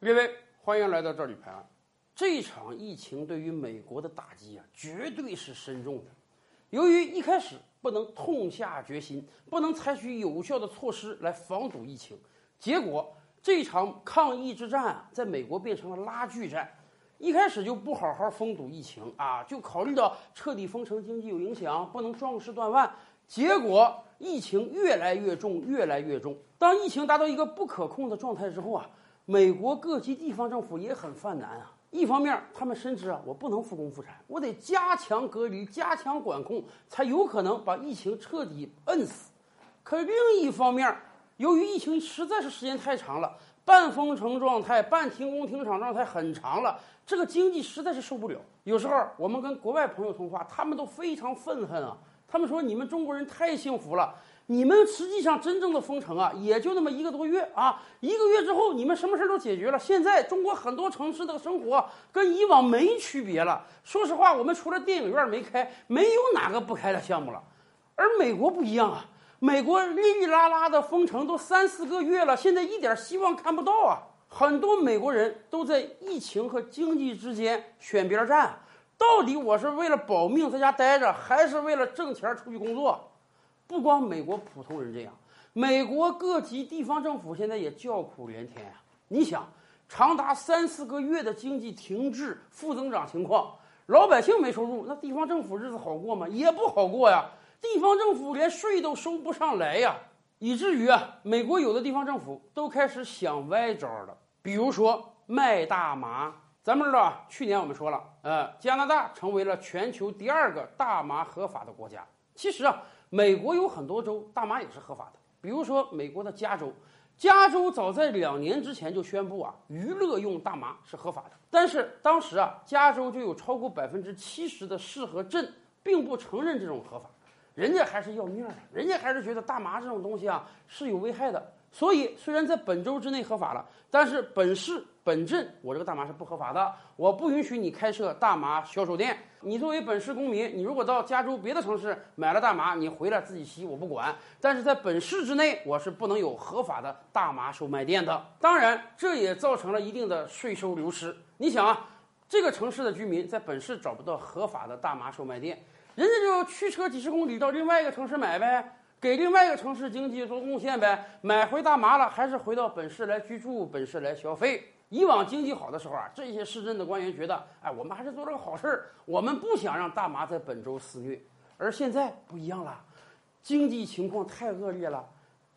列位，欢迎来到这里拍案。这场疫情对于美国的打击啊，绝对是深重的。由于一开始不能痛下决心，不能采取有效的措施来防堵疫情，结果这场抗疫之战啊，在美国变成了拉锯战。一开始就不好好封堵疫情啊，就考虑到彻底封城经济有影响，不能壮士断腕。结果疫情越来越重，越来越重。当疫情达到一个不可控的状态之后啊，美国各级地方政府也很犯难啊。一方面，他们深知啊，我不能复工复产，我得加强隔离、加强管控，才有可能把疫情彻底摁死。可另一方面，由于疫情实在是时间太长了，半封城状态、半停工停厂状态很长了，这个经济实在是受不了。有时候我们跟国外朋友通话，他们都非常愤恨啊，他们说你们中国人太幸福了。你们实际上真正的封城啊，也就那么一个多月啊，一个月之后你们什么事儿都解决了。现在中国很多城市的生活跟以往没区别了。说实话，我们除了电影院没开，没有哪个不开的项目了。而美国不一样啊，美国哩哩啦啦的封城都三四个月了，现在一点希望看不到啊。很多美国人都在疫情和经济之间选边站，到底我是为了保命在家待着，还是为了挣钱出去工作？不光美国普通人这样，美国各级地方政府现在也叫苦连天啊！你想，长达三四个月的经济停滞、负增长情况，老百姓没收入，那地方政府日子好过吗？也不好过呀！地方政府连税都收不上来呀，以至于啊，美国有的地方政府都开始想歪招了，比如说卖大麻。咱们知道啊，去年我们说了，呃，加拿大成为了全球第二个大麻合法的国家。其实啊。美国有很多州大麻也是合法的，比如说美国的加州，加州早在两年之前就宣布啊，娱乐用大麻是合法的。但是当时啊，加州就有超过百分之七十的市和镇并不承认这种合法，人家还是要面儿，人家还是觉得大麻这种东西啊是有危害的。所以，虽然在本州之内合法了，但是本市、本镇我这个大麻是不合法的，我不允许你开设大麻销售店。你作为本市公民，你如果到加州别的城市买了大麻，你回来自己吸，我不管。但是在本市之内，我是不能有合法的大麻售卖店的。当然，这也造成了一定的税收流失。你想啊，这个城市的居民在本市找不到合法的大麻售卖店，人家就驱车几十公里到另外一个城市买呗。给另外一个城市经济做贡献呗，买回大麻了，还是回到本市来居住，本市来消费。以往经济好的时候啊，这些市镇的官员觉得，哎，我们还是做了个好事儿，我们不想让大麻在本州肆虐。而现在不一样了，经济情况太恶劣了，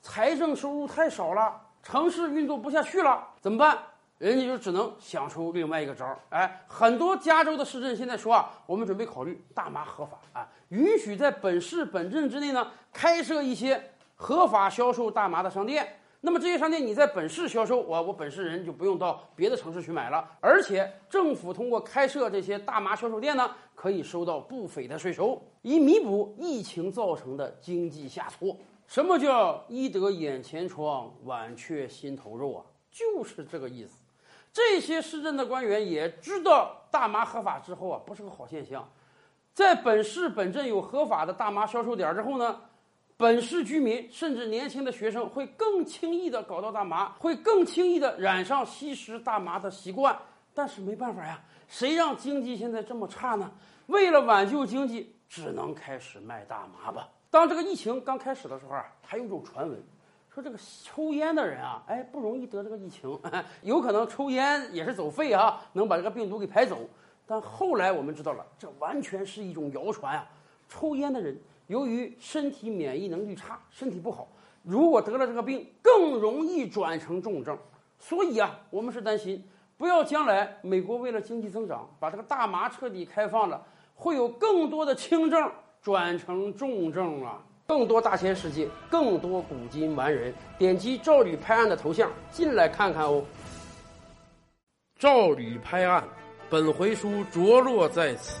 财政收入太少了，城市运作不下去了，怎么办？人家就只能想出另外一个招儿，哎，很多加州的市镇现在说啊，我们准备考虑大麻合法啊，允许在本市本镇之内呢开设一些合法销售大麻的商店。那么这些商店你在本市销售，我我本市人就不用到别的城市去买了，而且政府通过开设这些大麻销售店呢，可以收到不菲的税收，以弥补疫情造成的经济下挫。什么叫医得眼前疮，剜却心头肉啊？就是这个意思。这些市镇的官员也知道大麻合法之后啊，不是个好现象。在本市本镇有合法的大麻销售点之后呢，本市居民甚至年轻的学生会更轻易的搞到大麻，会更轻易的染上吸食大麻的习惯。但是没办法呀，谁让经济现在这么差呢？为了挽救经济，只能开始卖大麻吧。当这个疫情刚开始的时候啊，还有种传闻。说这个抽烟的人啊，哎，不容易得这个疫情，有可能抽烟也是走肺啊，能把这个病毒给排走。但后来我们知道了，这完全是一种谣传啊！抽烟的人由于身体免疫能力差，身体不好，如果得了这个病，更容易转成重症。所以啊，我们是担心，不要将来美国为了经济增长，把这个大麻彻底开放了，会有更多的轻症转成重症啊。更多大千世界，更多古今完人，点击赵吕拍案的头像进来看看哦。赵吕拍案，本回书着落在此。